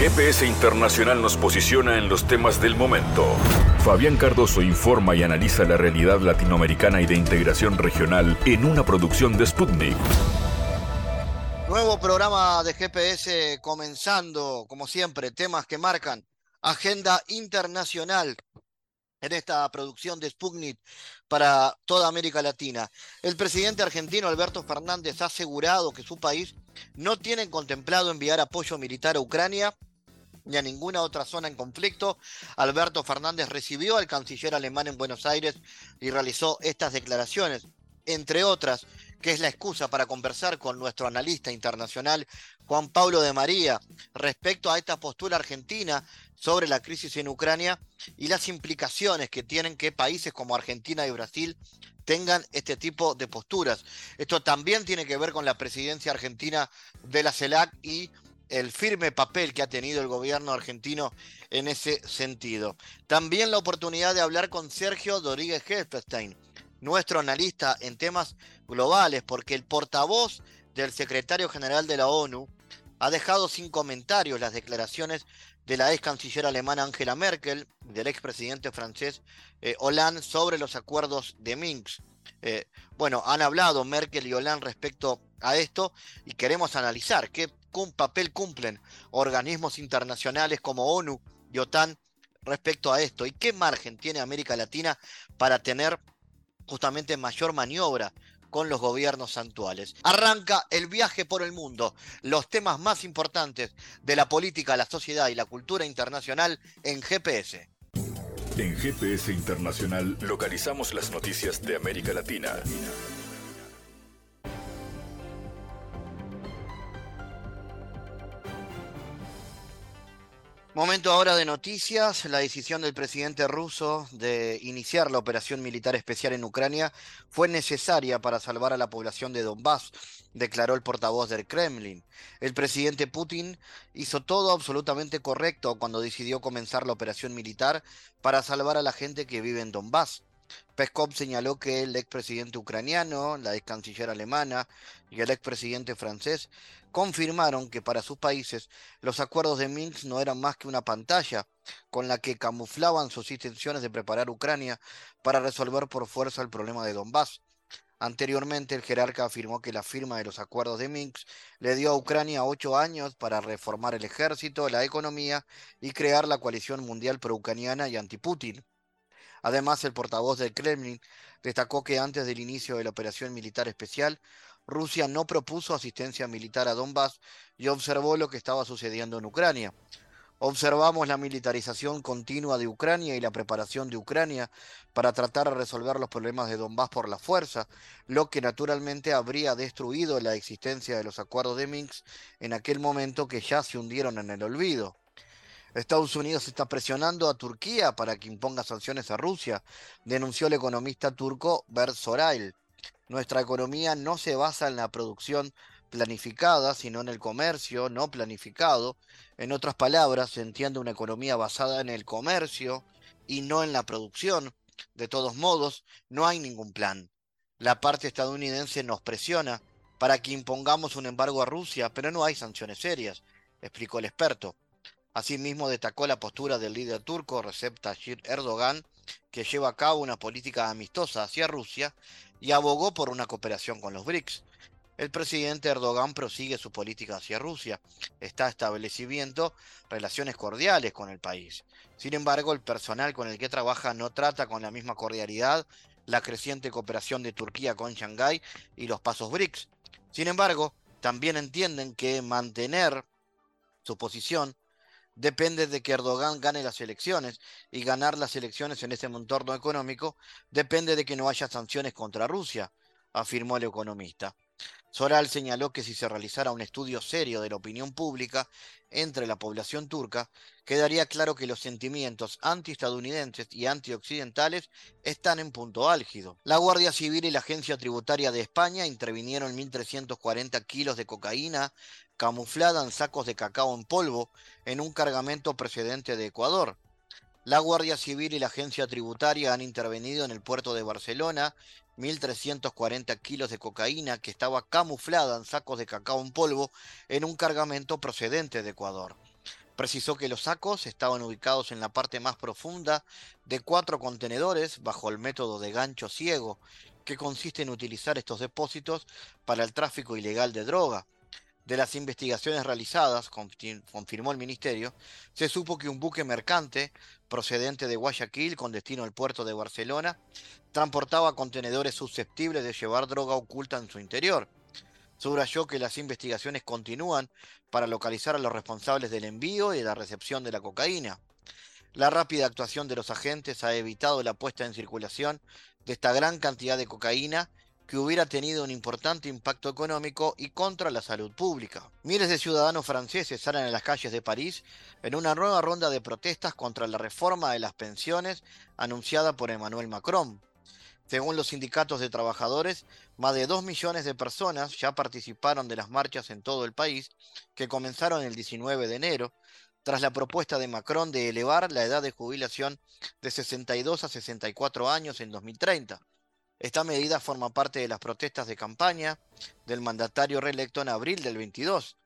GPS Internacional nos posiciona en los temas del momento. Fabián Cardoso informa y analiza la realidad latinoamericana y de integración regional en una producción de Sputnik. Nuevo programa de GPS comenzando, como siempre, temas que marcan agenda internacional en esta producción de Sputnik para toda América Latina. El presidente argentino Alberto Fernández ha asegurado que su país no tiene contemplado enviar apoyo militar a Ucrania ni a ninguna otra zona en conflicto. Alberto Fernández recibió al canciller alemán en Buenos Aires y realizó estas declaraciones, entre otras, que es la excusa para conversar con nuestro analista internacional Juan Pablo de María respecto a esta postura argentina sobre la crisis en Ucrania y las implicaciones que tienen que países como Argentina y Brasil tengan este tipo de posturas. Esto también tiene que ver con la presidencia argentina de la CELAC y el firme papel que ha tenido el gobierno argentino en ese sentido. También la oportunidad de hablar con Sergio Rodríguez Helfestein, nuestro analista en temas globales, porque el portavoz del secretario general de la ONU ha dejado sin comentarios las declaraciones de la ex canciller alemana Angela Merkel, del ex presidente francés eh, Hollande sobre los acuerdos de Minsk. Eh, bueno, han hablado Merkel y Hollande respecto a esto y queremos analizar qué papel cumplen organismos internacionales como ONU y OTAN respecto a esto y qué margen tiene América Latina para tener justamente mayor maniobra con los gobiernos actuales. Arranca el viaje por el mundo, los temas más importantes de la política, la sociedad y la cultura internacional en GPS. En GPS Internacional localizamos las noticias de América Latina. Momento ahora de noticias. La decisión del presidente ruso de iniciar la operación militar especial en Ucrania fue necesaria para salvar a la población de Donbass, declaró el portavoz del Kremlin. El presidente Putin hizo todo absolutamente correcto cuando decidió comenzar la operación militar para salvar a la gente que vive en Donbass. Peskov señaló que el expresidente ucraniano, la ex canciller alemana y el expresidente francés confirmaron que para sus países los acuerdos de Minsk no eran más que una pantalla con la que camuflaban sus intenciones de preparar Ucrania para resolver por fuerza el problema de Donbass. Anteriormente, el jerarca afirmó que la firma de los acuerdos de Minsk le dio a Ucrania ocho años para reformar el ejército, la economía y crear la coalición mundial pro-ucraniana y anti-Putin. Además, el portavoz del Kremlin destacó que antes del inicio de la operación militar especial, Rusia no propuso asistencia militar a Donbass y observó lo que estaba sucediendo en Ucrania. Observamos la militarización continua de Ucrania y la preparación de Ucrania para tratar de resolver los problemas de Donbass por la fuerza, lo que naturalmente habría destruido la existencia de los acuerdos de Minsk en aquel momento que ya se hundieron en el olvido. Estados Unidos está presionando a Turquía para que imponga sanciones a Rusia, denunció el economista turco Bert Sorail. Nuestra economía no se basa en la producción planificada, sino en el comercio no planificado. En otras palabras, se entiende una economía basada en el comercio y no en la producción. De todos modos, no hay ningún plan. La parte estadounidense nos presiona para que impongamos un embargo a Rusia, pero no hay sanciones serias, explicó el experto. Asimismo, destacó la postura del líder turco Recep Tayyip Erdogan, que lleva a cabo una política amistosa hacia Rusia y abogó por una cooperación con los BRICS. El presidente Erdogan prosigue su política hacia Rusia, está estableciendo relaciones cordiales con el país. Sin embargo, el personal con el que trabaja no trata con la misma cordialidad la creciente cooperación de Turquía con Shanghái y los pasos BRICS. Sin embargo, también entienden que mantener su posición depende de que Erdogan gane las elecciones y ganar las elecciones en ese entorno económico depende de que no haya sanciones contra Rusia, afirmó el economista. Soral señaló que si se realizara un estudio serio de la opinión pública entre la población turca, quedaría claro que los sentimientos antiestadounidenses y antioccidentales están en punto álgido. La Guardia Civil y la Agencia Tributaria de España intervinieron 1.340 kilos de cocaína camuflada en sacos de cacao en polvo en un cargamento precedente de Ecuador. La Guardia Civil y la Agencia Tributaria han intervenido en el puerto de Barcelona 1.340 kilos de cocaína que estaba camuflada en sacos de cacao en polvo en un cargamento procedente de Ecuador. Precisó que los sacos estaban ubicados en la parte más profunda de cuatro contenedores bajo el método de gancho ciego, que consiste en utilizar estos depósitos para el tráfico ilegal de droga. De las investigaciones realizadas, confirmó el ministerio, se supo que un buque mercante procedente de Guayaquil con destino al puerto de Barcelona transportaba contenedores susceptibles de llevar droga oculta en su interior. Subrayó que las investigaciones continúan para localizar a los responsables del envío y la recepción de la cocaína. La rápida actuación de los agentes ha evitado la puesta en circulación de esta gran cantidad de cocaína que hubiera tenido un importante impacto económico y contra la salud pública. Miles de ciudadanos franceses salen a las calles de París en una nueva ronda de protestas contra la reforma de las pensiones anunciada por Emmanuel Macron. Según los sindicatos de trabajadores, más de 2 millones de personas ya participaron de las marchas en todo el país, que comenzaron el 19 de enero, tras la propuesta de Macron de elevar la edad de jubilación de 62 a 64 años en 2030. Esta medida forma parte de las protestas de campaña del mandatario reelecto en abril del 22.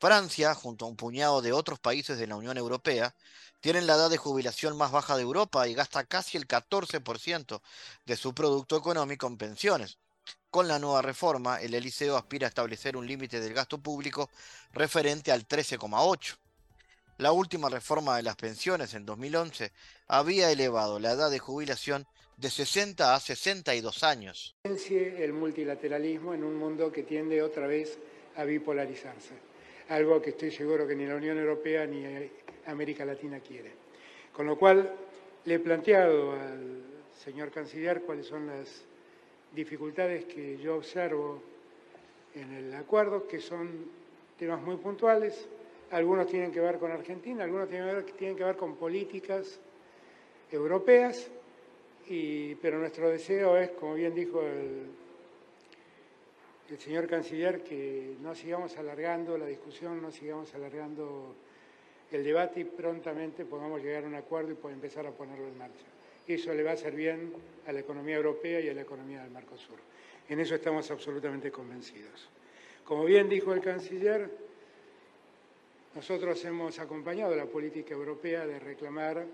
Francia, junto a un puñado de otros países de la Unión Europea, tienen la edad de jubilación más baja de Europa y gasta casi el 14% de su producto económico en pensiones. Con la nueva reforma, el Eliseo aspira a establecer un límite del gasto público referente al 13,8. La última reforma de las pensiones en 2011 había elevado la edad de jubilación de 60 a 62 años. El multilateralismo en un mundo que tiende otra vez a bipolarizarse, algo que estoy seguro que ni la Unión Europea ni América Latina quiere. Con lo cual, le he planteado al señor canciller cuáles son las dificultades que yo observo en el acuerdo, que son temas muy puntuales. Algunos tienen que ver con Argentina, algunos tienen que ver, con políticas europeas, pero nuestro deseo es, como bien dijo el, el señor canciller, que no sigamos alargando la discusión, no sigamos alargando el debate y prontamente podamos llegar a un acuerdo y poder empezar a ponerlo en marcha. Eso le va a hacer bien a la economía europea y a la economía del Mercosur. En eso estamos absolutamente convencidos. Como bien dijo el canciller, nosotros hemos acompañado la política europea de reclamar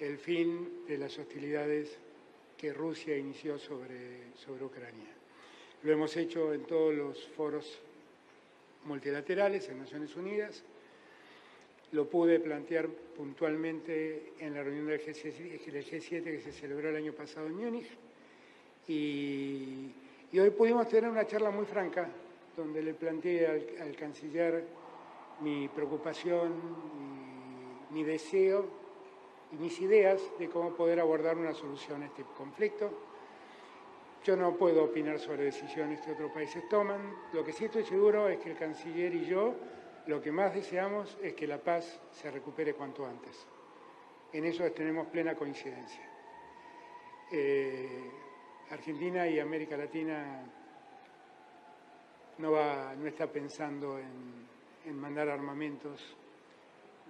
el fin de las hostilidades que Rusia inició sobre, sobre Ucrania. Lo hemos hecho en todos los foros multilaterales, en Naciones Unidas, lo pude plantear puntualmente en la reunión del G7 que se celebró el año pasado en Múnich. Y, hoy pudimos tener una charla muy franca donde le planteé al, canciller mi preocupación, mi, deseo y mis ideas de cómo poder abordar una solución a este conflicto. Yo no puedo opinar sobre decisiones que otros países toman. Lo que sí estoy seguro es que el canciller y yo lo que más deseamos es que la paz se recupere cuanto antes. En eso tenemos plena coincidencia. Eh, Argentina y América Latina no, va, no está pensando en, mandar armamentos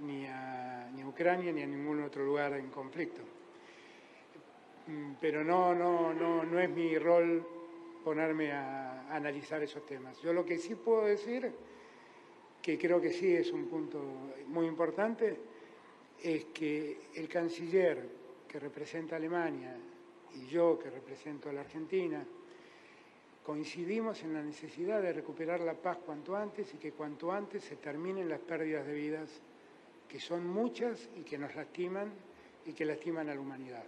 ni a, ni a, Ucrania ni a ningún otro lugar en conflicto. Mm, pero no, no, no, no es mi rol ponerme a analizar esos temas. Yo lo que sí puedo decir que creo que sí es un punto muy importante, es que el canciller que representa a Alemania y yo que represento a la Argentina, coincidimos en la necesidad de recuperar la paz cuanto antes y que cuanto antes se terminen las pérdidas de vidas, que son muchas y que nos lastiman y que lastiman a la humanidad.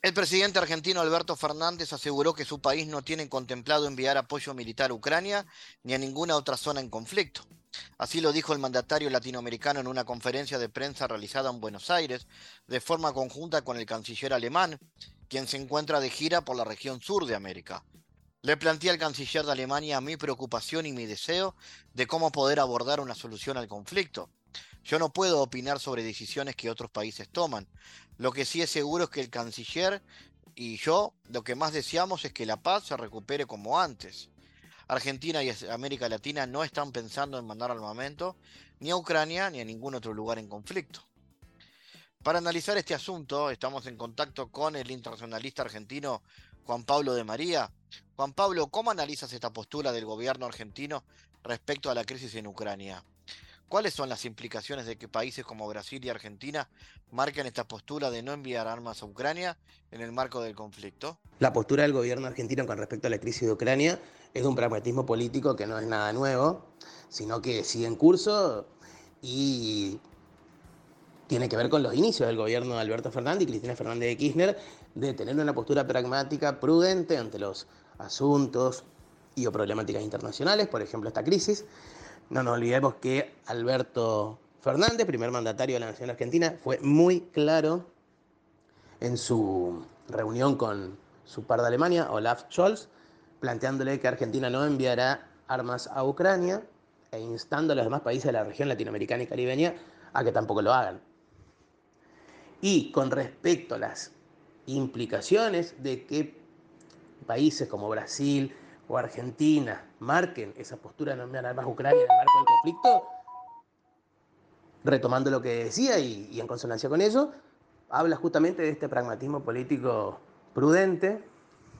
El presidente argentino Alberto Fernández aseguró que su país no tiene contemplado enviar apoyo militar a Ucrania ni a ninguna otra zona en conflicto. Así lo dijo el mandatario latinoamericano en una conferencia de prensa realizada en Buenos Aires, de forma conjunta con el canciller alemán, quien se encuentra de gira por la región sur de América. Le planteé al canciller de Alemania mi preocupación y mi deseo de cómo poder abordar una solución al conflicto. Yo no puedo opinar sobre decisiones que otros países toman. Lo que sí es seguro es que el canciller y yo lo que más deseamos es que la paz se recupere como antes. Argentina y América Latina no están pensando en mandar armamento ni a Ucrania ni a ningún otro lugar en conflicto. Para analizar este asunto estamos en contacto con el internacionalista argentino Juan Pablo de María. Juan Pablo, ¿cómo analizas esta postura del gobierno argentino respecto a la crisis en Ucrania? ¿Cuáles son las implicaciones de que países como Brasil y Argentina marquen esta postura de no enviar armas a Ucrania en el marco del conflicto? La postura del gobierno argentino con respecto a la crisis de Ucrania es un pragmatismo político que no es nada nuevo, sino que sigue en curso y tiene que ver con los inicios del gobierno de Alberto Fernández y Cristina Fernández de Kirchner de tener una postura pragmática, prudente ante los asuntos y o problemáticas internacionales, por ejemplo esta crisis, no nos olvidemos que Alberto Fernández, primer mandatario de la Nación Argentina, fue muy claro en su reunión con su par de Alemania, Olaf Scholz, planteándole que Argentina no enviará armas a Ucrania e instando a los demás países de la región latinoamericana y caribeña a que tampoco lo hagan. Y con respecto a las implicaciones de que países como Brasil, o Argentina marquen esa postura de no enviar armas a Ucrania en el marco del conflicto, retomando lo que decía y, en consonancia con eso, habla justamente de este pragmatismo político prudente,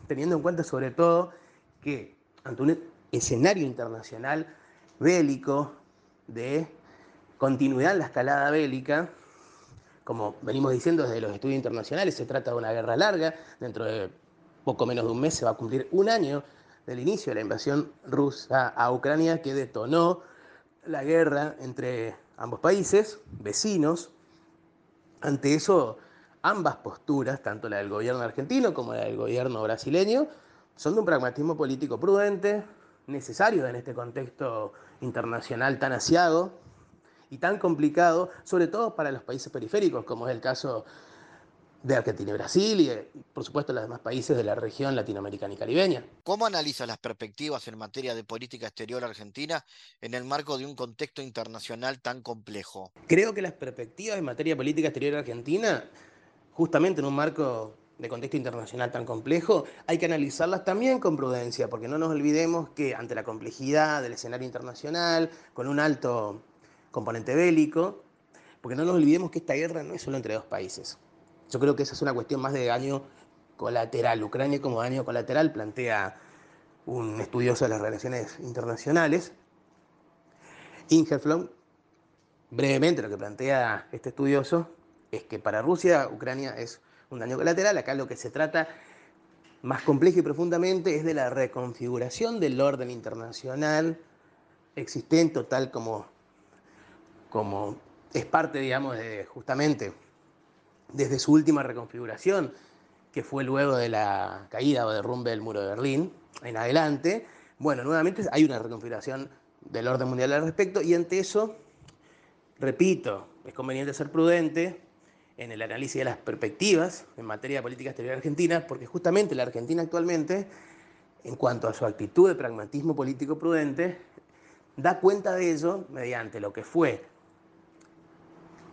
teniendo en cuenta sobre todo que ante un escenario internacional bélico de continuidad en la escalada bélica, como venimos diciendo desde los estudios internacionales, se trata de una guerra larga, dentro de poco menos de un mes se va a cumplir un año del inicio de la invasión rusa a Ucrania que detonó la guerra entre ambos países, vecinos. Ante eso, ambas posturas, tanto la del gobierno argentino como la del gobierno brasileño, son de un pragmatismo político prudente, necesario en este contexto internacional tan asiago y tan complicado, sobre todo para los países periféricos, como es el caso de Argentina y Brasil y, eh, por supuesto, los demás países de la región latinoamericana y caribeña. ¿Cómo analiza las perspectivas en materia de política exterior argentina en el marco de un contexto internacional tan complejo? Creo que las perspectivas en materia de política exterior argentina, justamente en un marco de contexto internacional tan complejo, hay que analizarlas también con prudencia, porque no nos olvidemos que ante la complejidad del escenario internacional, con un alto componente bélico, porque no nos olvidemos que esta guerra no es solo entre dos países. Yo creo que esa es una cuestión más de daño colateral. Ucrania como daño colateral plantea un estudioso de las relaciones internacionales, Ingerflom. Brevemente lo que plantea este estudioso es que para Rusia Ucrania es un daño colateral. Acá lo que se trata más complejo y profundamente es de la reconfiguración del orden internacional existente, tal como, como es parte, digamos, de justamente desde su última reconfiguración, que fue luego de la caída o derrumbe del muro de Berlín en adelante, bueno, nuevamente hay una reconfiguración del orden mundial al respecto y ante eso, repito, es conveniente ser prudente en el análisis de las perspectivas en materia de política exterior argentina, porque justamente la Argentina actualmente, en cuanto a su actitud de pragmatismo político prudente, da cuenta de ello mediante lo que fue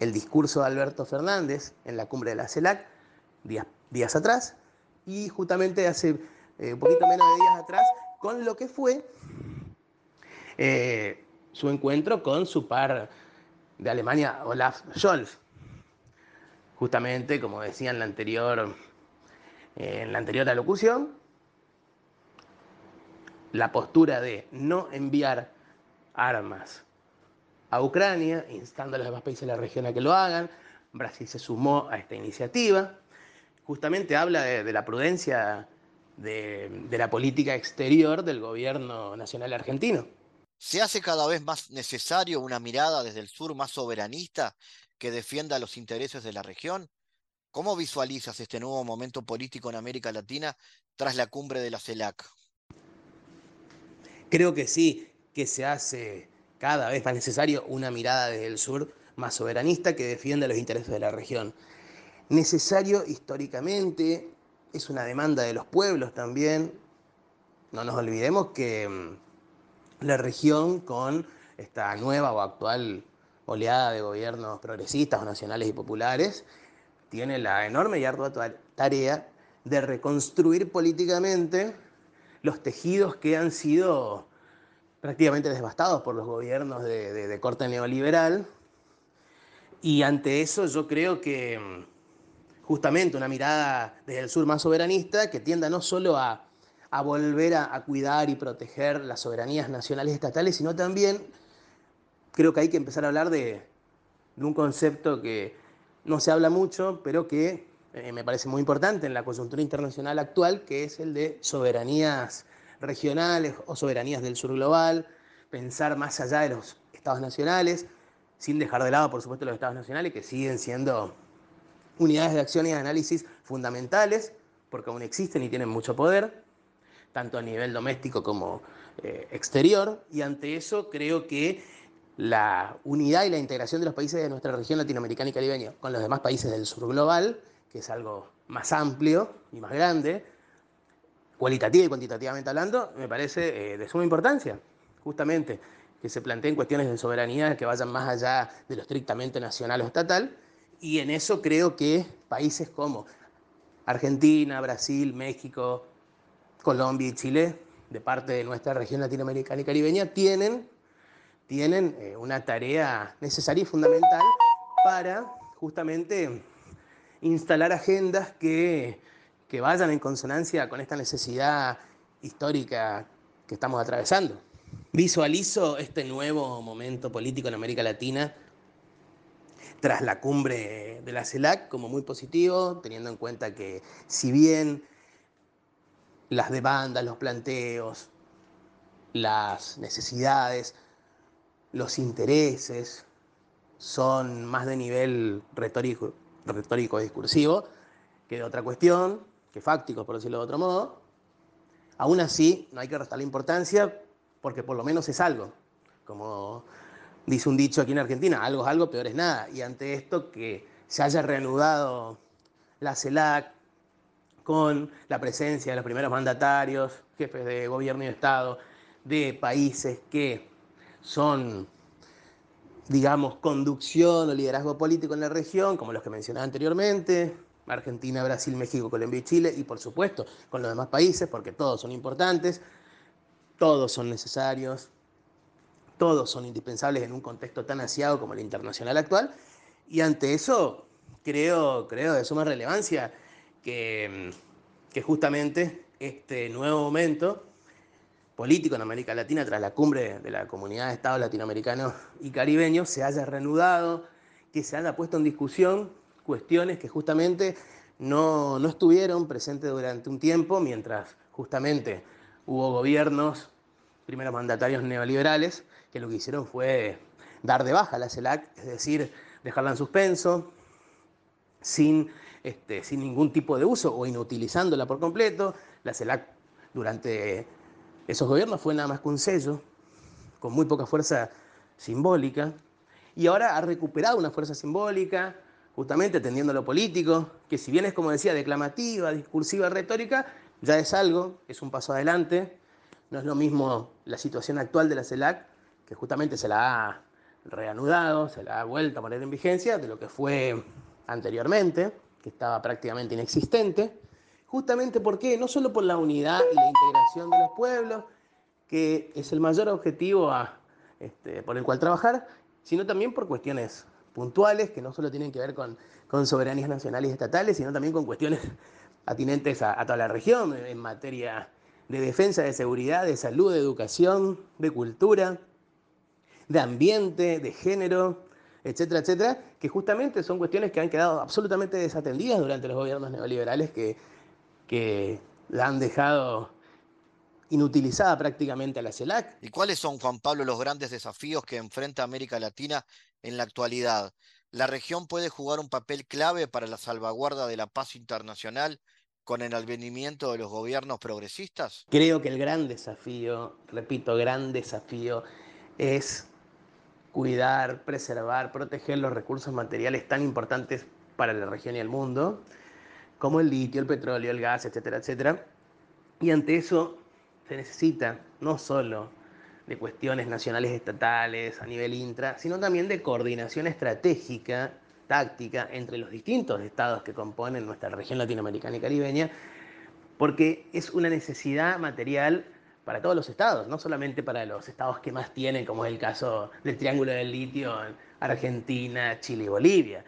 el discurso de Alberto Fernández en la cumbre de la CELAC días, días atrás y justamente hace eh, un poquito menos de días atrás con lo que fue eh, su encuentro con su par de Alemania, Olaf Scholz. Justamente, como decía en la anterior, en la anterior alocución, la postura de no enviar armas a Ucrania, instando a los demás países de la región a que lo hagan. Brasil se sumó a esta iniciativa. Justamente habla de, la prudencia de, de la política exterior del gobierno nacional argentino. ¿Se hace cada vez más necesario una mirada desde el sur más soberanista que defienda los intereses de la región? ¿Cómo visualizas este nuevo momento político en América Latina tras la cumbre de la CELAC? Creo que sí, que se hace cada vez más necesario una mirada desde el sur más soberanista que defienda los intereses de la región. Necesario históricamente, es una demanda de los pueblos también. No nos olvidemos que mm, la región con esta nueva o actual oleada de gobiernos progresistas nacionales y populares, tiene la enorme y ardua tarea de reconstruir políticamente los tejidos que han sido prácticamente devastados por los gobiernos de, corte neoliberal. Y ante eso yo creo que mm, justamente una mirada desde el sur más soberanista que tienda no solo a, volver a, cuidar y proteger las soberanías nacionales estatales, sino también creo que hay que empezar a hablar de, un concepto que no se habla mucho, pero que eh, me parece muy importante en la coyuntura internacional actual, que es el de soberanías regionales o soberanías del sur global, pensar más allá de los estados nacionales, sin dejar de lado, por supuesto, los estados nacionales, que siguen siendo unidades de acción y de análisis fundamentales, porque aún existen y tienen mucho poder, tanto a nivel doméstico como eh, exterior, y ante eso creo que la unidad y la integración de los países de nuestra región latinoamericana y caribeña con los demás países del sur global, que es algo más amplio y más grande, cualitativa y cuantitativamente hablando, me parece eh, de suma importancia, justamente que se planteen cuestiones de soberanía que vayan más allá de lo estrictamente nacional o estatal, y en eso creo que países como Argentina, Brasil, México, Colombia y Chile, de parte de nuestra región latinoamericana y caribeña, tienen, tienen eh, una tarea necesaria y fundamental para justamente instalar agendas que, que vayan en consonancia con esta necesidad histórica que estamos atravesando. Visualizo este nuevo momento político en América Latina tras la cumbre de la CELAC como muy positivo, teniendo en cuenta que si bien las demandas, los planteos, las necesidades, los intereses son más de nivel retórico, retórico discursivo que de otra cuestión, que fácticos, por decirlo de otro modo, aún así no hay que restarle importancia porque por lo menos es algo. Como dice un dicho aquí en Argentina, algo es algo, peor es nada. Y ante esto que se haya reanudado la CELAC con la presencia de los primeros mandatarios, jefes de gobierno y de Estado de países que son, digamos, conducción o liderazgo político en la región, como los que mencionaba anteriormente, Argentina, Brasil, México, Colombia y Chile, y por supuesto con los demás países, porque todos son importantes, todos son necesarios, todos son indispensables en un contexto tan asiado como el internacional actual. Y ante eso, creo, creo de suma relevancia que, que justamente este nuevo momento político en América Latina, tras la cumbre de la comunidad de Estados latinoamericanos y caribeños, se haya reanudado, que se haya puesto en discusión cuestiones que justamente no, no estuvieron presentes durante un tiempo, mientras justamente hubo gobiernos, primeros mandatarios neoliberales, que lo que hicieron fue dar de baja la CELAC, es decir, dejarla en suspenso, sin, este, sin ningún tipo de uso o inutilizándola por completo. La CELAC durante esos gobiernos fue nada más que un sello, con muy poca fuerza simbólica, y ahora ha recuperado una fuerza simbólica, justamente atendiendo a lo político, que si bien es como decía, declamativa, discursiva, retórica, ya es algo, es un paso adelante. No es lo mismo la situación actual de la CELAC que justamente se la ha reanudado, se la ha vuelto a poner en vigencia de lo que fue anteriormente, que estaba prácticamente inexistente, justamente porque no solo por la unidad y la integración de los pueblos, que es el mayor objetivo este, por el cual trabajar, sino también por cuestiones puntuales que no solo tienen que ver con, con soberanías nacionales y estatales, sino también con cuestiones atinentes a, toda la región en materia de defensa, de seguridad, de salud, de educación, de cultura, de ambiente, de género, etcétera, etcétera, que justamente son cuestiones que han quedado absolutamente desatendidas durante los gobiernos neoliberales que, que la han dejado inutilizada prácticamente a la CELAC. ¿Y cuáles son, Juan Pablo, los grandes desafíos que enfrenta América Latina en la actualidad? ¿La región puede jugar un papel clave para la salvaguarda de la paz internacional con el advenimiento de los gobiernos progresistas? Creo que el gran desafío, repito, gran desafío es cuidar, preservar, proteger los recursos materiales tan importantes para la región y el mundo, como el litio, el petróleo, el gas, etcétera, etcétera. Y ante eso se necesita no solo de cuestiones nacionales estatales a nivel intra, sino también de coordinación estratégica, táctica entre los distintos estados que componen nuestra región latinoamericana y caribeña, porque es una necesidad material para todos los estados, no solamente para los estados que más tienen, como es el caso del Triángulo del Litio en Argentina, Chile y Bolivia.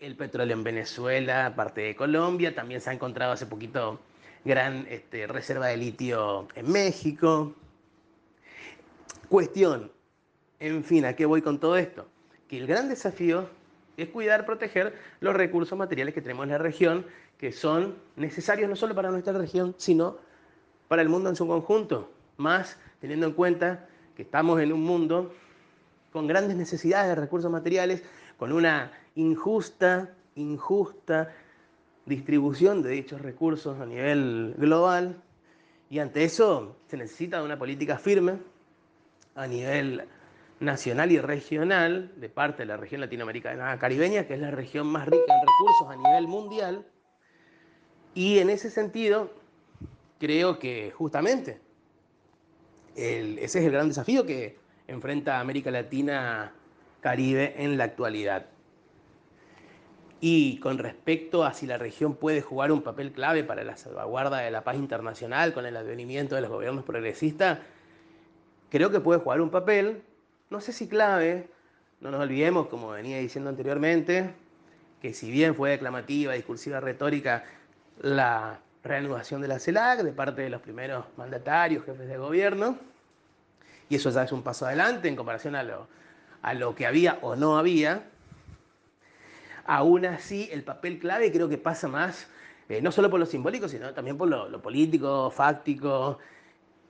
el petróleo en Venezuela, parte de Colombia, también se ha encontrado hace poquito gran este, reserva de litio en México. Cuestión, en fin, ¿a qué voy con todo esto? Que el gran desafío es cuidar, proteger los recursos materiales que tenemos en la región, que son necesarios no solo para nuestra región, sino para el mundo en su conjunto, más teniendo en cuenta que estamos en un mundo con grandes necesidades de recursos materiales, con una injusta, injusta distribución de dichos recursos a nivel global, y ante eso se necesita una política firme a nivel nacional y regional de parte de la región latinoamericana caribeña, que es la región más rica en recursos a nivel mundial. Y en ese sentido, creo que justamente ese es el gran desafío que enfrenta América Latina Caribe en la actualidad. Y con respecto a si la región puede jugar un papel clave para la salvaguarda de la paz internacional con el advenimiento de los gobiernos progresistas, creo que puede jugar un papel, no sé si clave, no nos olvidemos, como venía diciendo anteriormente, que si bien fue declamativa, discursiva, retórica, la reanudación de la CELAC de parte de los primeros mandatarios, jefes de gobierno, y eso ya es un paso adelante en comparación a lo, a lo que había o no había. Aún así, el papel clave creo que pasa más, eh, no solo por lo simbólico, sino también por lo, político, fáctico,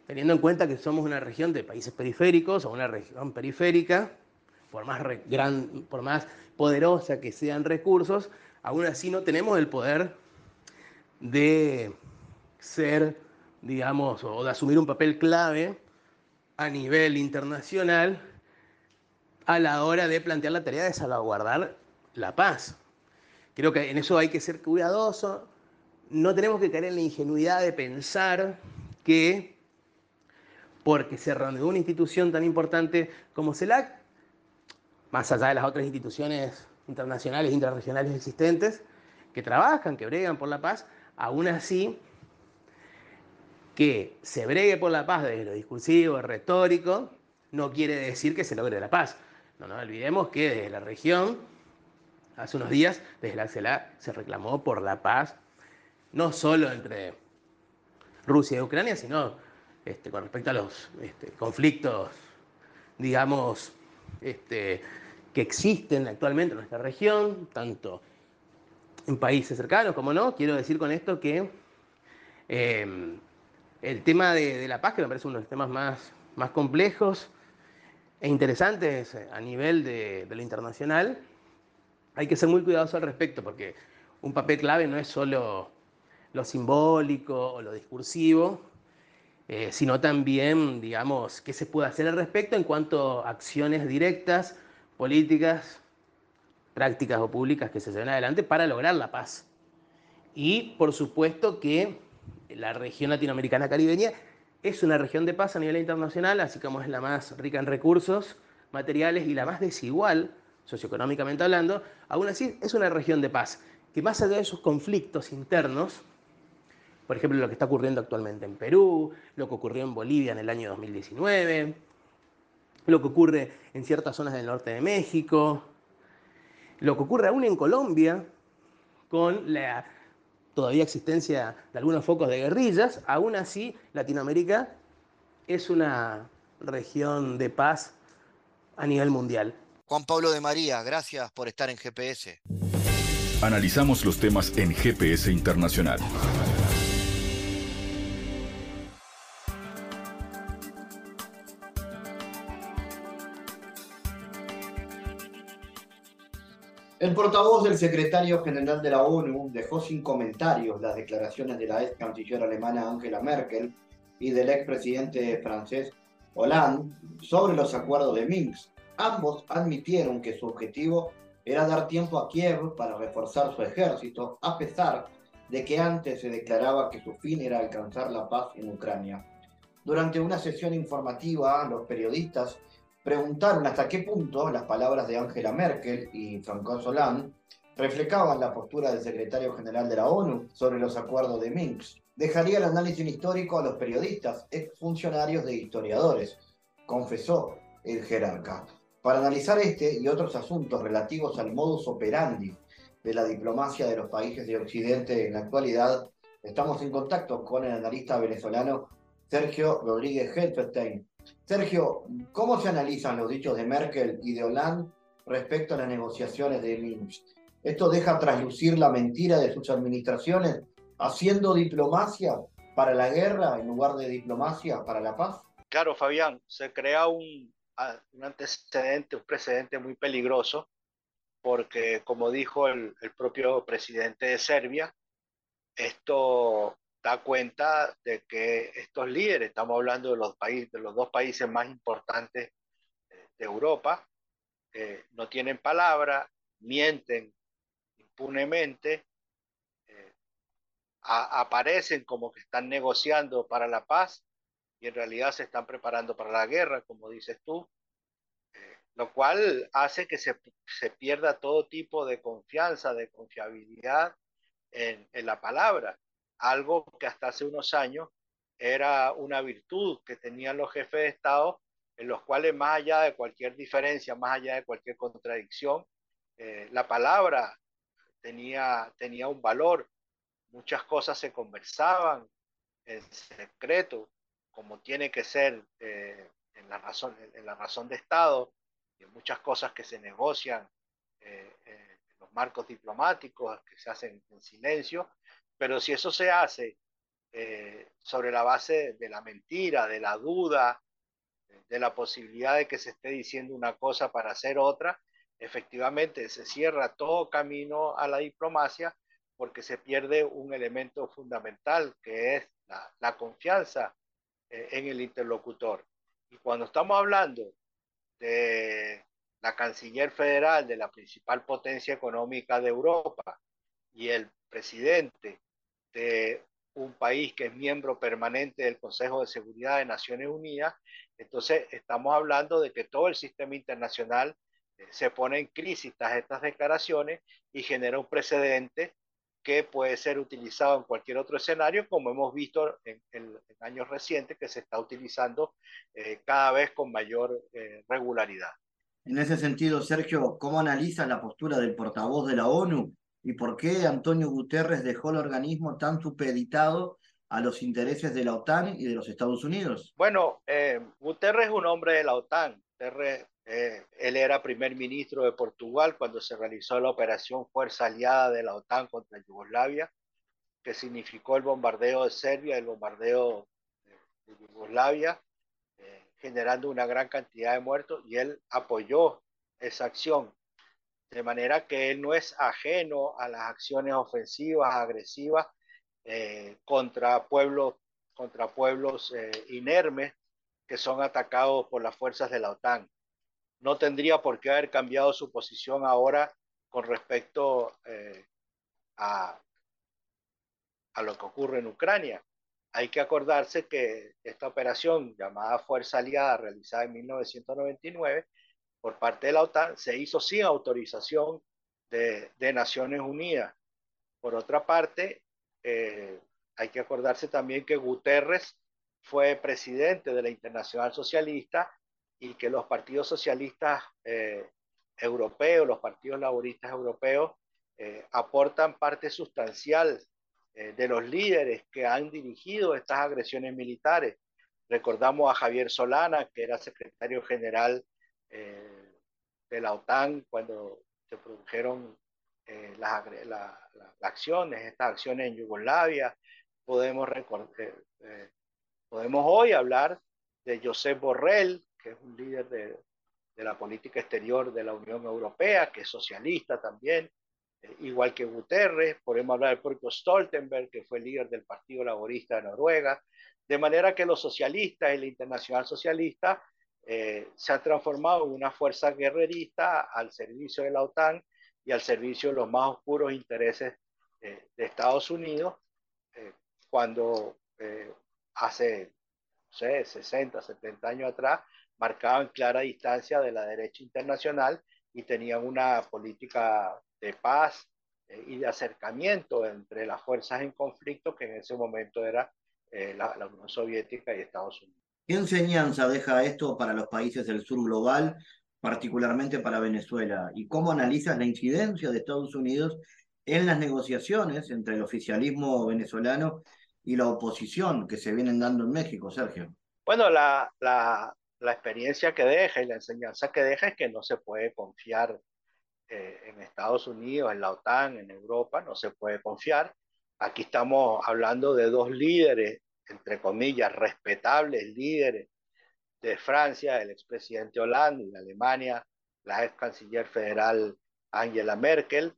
teniendo en cuenta que somos una región de países periféricos o una región periférica, por más, gran, por más poderosa que sean recursos, aún así no tenemos el poder de ser, digamos, o de asumir un papel clave a nivel internacional a la hora de plantear la tarea de salvaguardar la paz. Creo que en eso hay que ser cuidadoso. No tenemos que caer en la ingenuidad de pensar que porque se reunió una institución tan importante como CELAC, más allá de las otras instituciones internacionales e interregionales existentes, que trabajan, que bregan por la paz, aún así que se bregue por la paz desde lo discursivo, retórico, no quiere decir que se logre la paz. No nos olvidemos que desde la región, hace unos días, desde la CELAC se reclamó por la paz, no solo entre Rusia y Ucrania, sino este, con respecto a los este, conflictos, digamos, este, que existen actualmente en nuestra región, tanto en países cercanos como no. Quiero decir con esto que eh, el tema de, la paz, que me parece uno de los temas más, complejos e interesantes a nivel de, lo internacional, hay que ser muy cuidadoso al respecto, porque un papel clave no es solo lo simbólico o lo discursivo, eh, sino también, digamos, qué se puede hacer al respecto en cuanto a acciones directas, políticas, prácticas o públicas que se lleven adelante para lograr la paz. Y por supuesto que la región latinoamericana caribeña es una región de paz a nivel internacional, así como es la más rica en recursos materiales y la más desigual, socioeconómicamente hablando, aún así es una región de paz, que más allá de esos conflictos internos, por ejemplo lo que está ocurriendo actualmente en Perú, lo que ocurrió en Bolivia en el año 2019, lo que ocurre en ciertas zonas del norte de México, lo que ocurre aún en Colombia con la todavía existencia de algunos focos de guerrillas, aún así Latinoamérica es una región de paz a nivel mundial. Juan Pablo de María, gracias por estar en GPS. Analizamos los temas en GPS Internacional. El portavoz del secretario general de la ONU dejó sin comentarios las declaraciones de la ex canciller alemana Angela Merkel y del expresidente francés Hollande sobre los acuerdos de Minsk. Ambos admitieron que su objetivo era dar tiempo a Kiev para reforzar su ejército, a pesar de que antes se declaraba que su fin era alcanzar la paz en Ucrania. Durante una sesión informativa, los periodistas preguntaron hasta qué punto las palabras de Angela Merkel y François Hollande reflejaban la postura del secretario general de la ONU sobre los acuerdos de Minsk. Dejaría el análisis histórico a los periodistas, exfuncionarios de historiadores, confesó el jerarca. Para analizar este y otros asuntos relativos al modus operandi de la diplomacia de los países de Occidente en la actualidad. Estamos en contacto con el analista venezolano Sergio Rodríguez Helfestein. Sergio, ¿cómo se analizan los dichos de Merkel y de Hollande respecto a las negociaciones de Minsk? ¿Esto deja traslucir la mentira de sus administraciones haciendo diplomacia para la guerra en lugar de diplomacia para la paz? Claro, Fabián, se crea un, un antecedente, un precedente muy peligroso, porque como dijo el, el propio presidente de Serbia, esto da cuenta de que estos líderes, estamos hablando de los, países, de los dos países más importantes de Europa, eh, no tienen palabra, mienten impunemente, eh, aparecen como que están negociando para la paz y en realidad se están preparando para la guerra, como dices tú, eh, lo cual hace que se, se, pierda todo tipo de confianza, de confiabilidad en, en la palabra algo que hasta hace unos años era una virtud que tenían los jefes de Estado, en los cuales más allá de cualquier diferencia, más allá de cualquier contradicción, eh, la palabra tenía, tenía un valor. Muchas cosas se conversaban en secreto, como tiene que ser eh, en, la razón, en la razón de Estado, y muchas cosas que se negocian eh, en los marcos diplomáticos, que se hacen en silencio, pero si eso se hace eh, sobre la base de la mentira, de la duda, de la posibilidad de que se esté diciendo una cosa para hacer otra, efectivamente se cierra todo camino a la diplomacia porque se pierde un elemento fundamental que es la, confianza eh, en el interlocutor. Y cuando estamos hablando de la canciller federal de la principal potencia económica de Europa y el presidente de un país que es miembro permanente del Consejo de Seguridad de Naciones Unidas, entonces estamos hablando de que todo el sistema internacional eh, se pone en crisis tras estas declaraciones y genera un precedente que puede ser utilizado en cualquier otro escenario, como hemos visto en, años recientes que se está utilizando eh, cada vez con mayor eh, regularidad. En ese sentido, Sergio, ¿cómo analiza la postura del portavoz de la ONU y por qué Antonio Guterres dejó el organismo tan supeditado a los intereses de la OTAN y de los Estados Unidos? Bueno, eh, Guterres es un hombre de la OTAN. Guterres, eh, él era primer ministro de Portugal cuando se realizó la operación Fuerza Aliada de la OTAN contra Yugoslavia, que significó el bombardeo de Serbia, el bombardeo de Yugoslavia, eh, generando una gran cantidad de muertos, y él apoyó esa acción de manera que él no es ajeno a las acciones ofensivas, agresivas eh, contra pueblos, contra pueblos eh, inermes que son atacados por las fuerzas de la OTAN. No tendría por qué haber cambiado su posición ahora con respecto eh, a, a lo que ocurre en Ucrania. Hay que acordarse que esta operación llamada Fuerza Aliada, realizada en 1999, por parte de la OTAN se hizo sin autorización de, de Naciones Unidas. Por otra parte, eh, hay que acordarse también que Guterres fue presidente de la Internacional Socialista y que los partidos socialistas eh, europeos, los partidos laboristas europeos, eh, aportan parte sustancial de los líderes que han dirigido estas agresiones militares. Recordamos a Javier Solana, que era secretario general eh, de la OTAN cuando se produjeron eh, las, acciones, estas acciones en Yugoslavia. Podemos, eh, podemos hoy hablar de Josep Borrell, que es un líder de, de, la política exterior de la Unión Europea, que es socialista también, igual que Guterres. Podemos hablar del propio Stoltenberg, que fue líder del Partido Laborista de Noruega. De manera que los socialistas y la Internacional Socialista eh, se ha transformado en una fuerza guerrerista al servicio de la OTAN y al servicio de los más oscuros intereses eh, de Estados Unidos, eh, cuando hace no sé, 60, 70 años atrás marcaban clara distancia de la derecha internacional y tenían una política de paz y de acercamiento entre las fuerzas en conflicto que en ese momento era la Unión Soviética y Estados Unidos. ¿Qué enseñanza deja esto para los países del sur global, particularmente para Venezuela? ¿Y cómo analizas la incidencia de Estados Unidos en las negociaciones entre el oficialismo venezolano y la oposición que se vienen dando en México, Sergio? Bueno, la, la, experiencia que deja y la enseñanza que deja es que no se puede confiar eh, en Estados Unidos, en la OTAN, en Europa, no se puede confiar. Aquí estamos hablando de dos líderes, entre comillas, respetables líderes de Francia, el expresidente Hollande, y de Alemania, la ex canciller federal Angela Merkel,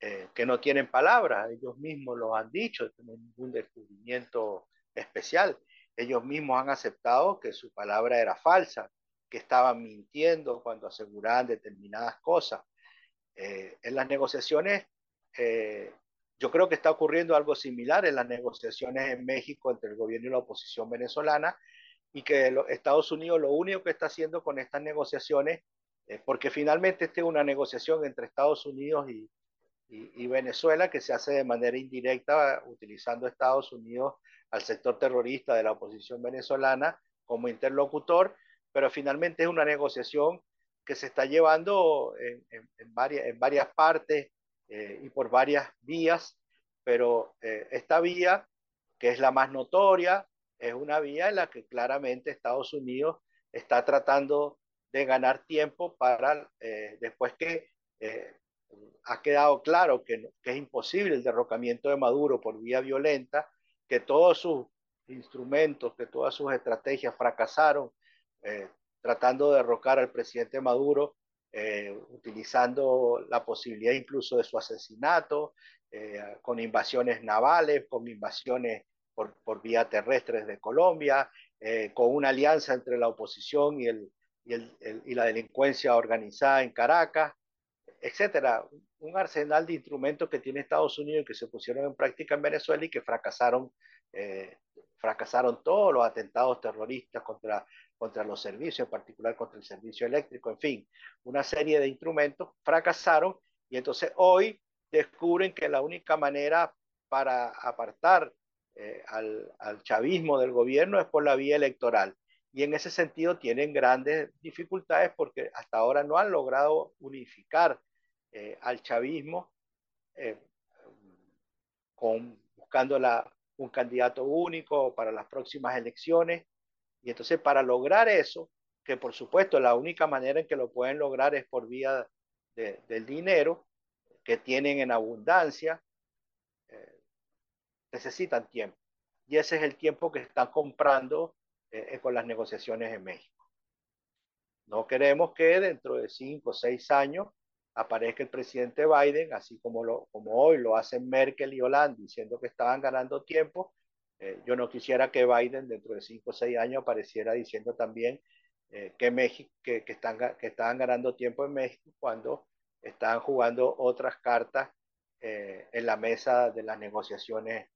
eh, que no tienen palabras, ellos mismos lo han dicho, no hay ningún descubrimiento especial. Ellos mismos han aceptado que su palabra era falsa, que estaban mintiendo cuando aseguraban determinadas cosas. Eh, en las negociaciones, eh, yo creo que está ocurriendo algo similar en las negociaciones en México entre el gobierno y la oposición venezolana y que Estados Unidos lo único que está haciendo con estas negociaciones, porque finalmente esta es una negociación entre Estados Unidos y, y, Venezuela, que se hace de manera indirecta utilizando Estados Unidos al sector terrorista de la oposición venezolana como interlocutor, pero finalmente es una negociación que se está llevando en, en, varias, en varias partes eh, y por varias vías, pero eh, esta vía, que es la más notoria, es una vía en la que claramente Estados Unidos está tratando de ganar tiempo para eh, después que ha quedado claro que, es imposible el derrocamiento de Maduro por vía violenta, que todos sus instrumentos, que todas sus estrategias fracasaron tratando de derrocar al presidente Maduro, eh, utilizando la posibilidad incluso de su asesinato, eh, con invasiones navales, con invasiones por, por vía terrestre de Colombia, con una alianza entre la oposición y, el, y, el, y la delincuencia organizada en Caracas, etcétera. Un arsenal de instrumentos que tiene Estados Unidos y que se pusieron en práctica en Venezuela y que fracasaron, eh, fracasaron todos los atentados terroristas contra, contra los servicios, en particular contra el servicio eléctrico, en fin, una serie de instrumentos fracasaron y entonces hoy descubren que la única manera para apartar eh, al, al chavismo del gobierno es por la vía electoral y en ese sentido tienen grandes dificultades porque hasta ahora no han logrado unificar eh, al chavismo eh, con, buscando la, un candidato único para las próximas elecciones. Y entonces para lograr eso, que por supuesto la única manera en que lo pueden lograr es por vía de, del dinero que tienen en abundancia, eh, necesitan tiempo. Y ese es el tiempo que están comprando eh, con las negociaciones en México. No queremos que dentro de cinco o seis años aparezca el presidente Biden, así como, lo, como hoy lo hacen Merkel y Hollande, diciendo que estaban ganando tiempo. Eh, yo no quisiera que Biden dentro de cinco o seis años apareciera diciendo también eh, que, México, que, que, están, que estaban ganando tiempo en México cuando están jugando otras cartas en la mesa de las negociaciones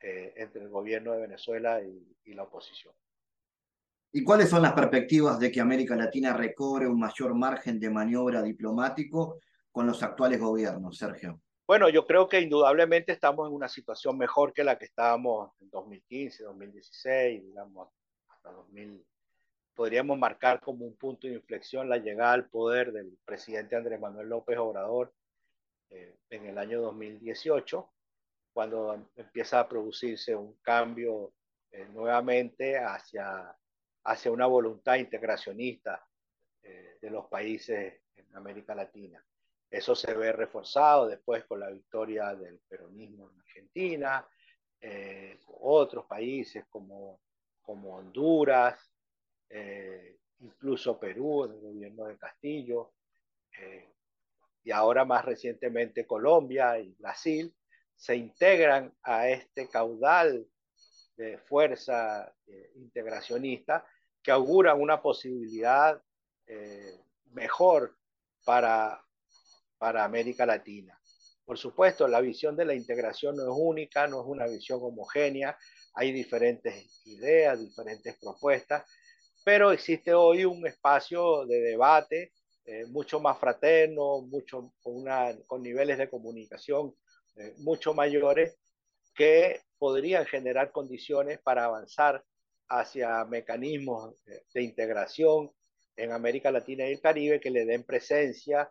entre el gobierno de Venezuela y, y la oposición. ¿Y cuáles son las perspectivas de que América Latina recobre un mayor margen de maniobra diplomático con los actuales gobiernos, Sergio? Bueno, yo creo que indudablemente estamos en una situación mejor que la que estábamos en 2015, 2016, digamos, hasta 2000. Podríamos marcar como un punto de inflexión la llegada al poder del presidente Andrés Manuel López Obrador eh, en el año 2018, cuando empieza a producirse un cambio eh, nuevamente hacia hacia una voluntad integracionista eh, de los países en América Latina. Eso se ve reforzado después con la victoria del peronismo en Argentina, eh, otros países como, como Honduras, eh, incluso Perú, en el gobierno de Castillo, eh, y ahora más recientemente Colombia y Brasil, se integran a este caudal de fuerza integracionista que augura una posibilidad mejor para, para América Latina. Por supuesto, la visión de la integración no es única, no es una visión homogénea, hay diferentes ideas, diferentes propuestas, pero existe hoy un espacio de debate eh, mucho más fraterno, mucho, con, con niveles de comunicación eh, mucho mayores que podrían generar condiciones para avanzar hacia mecanismos de integración en América Latina y el Caribe que le den presencia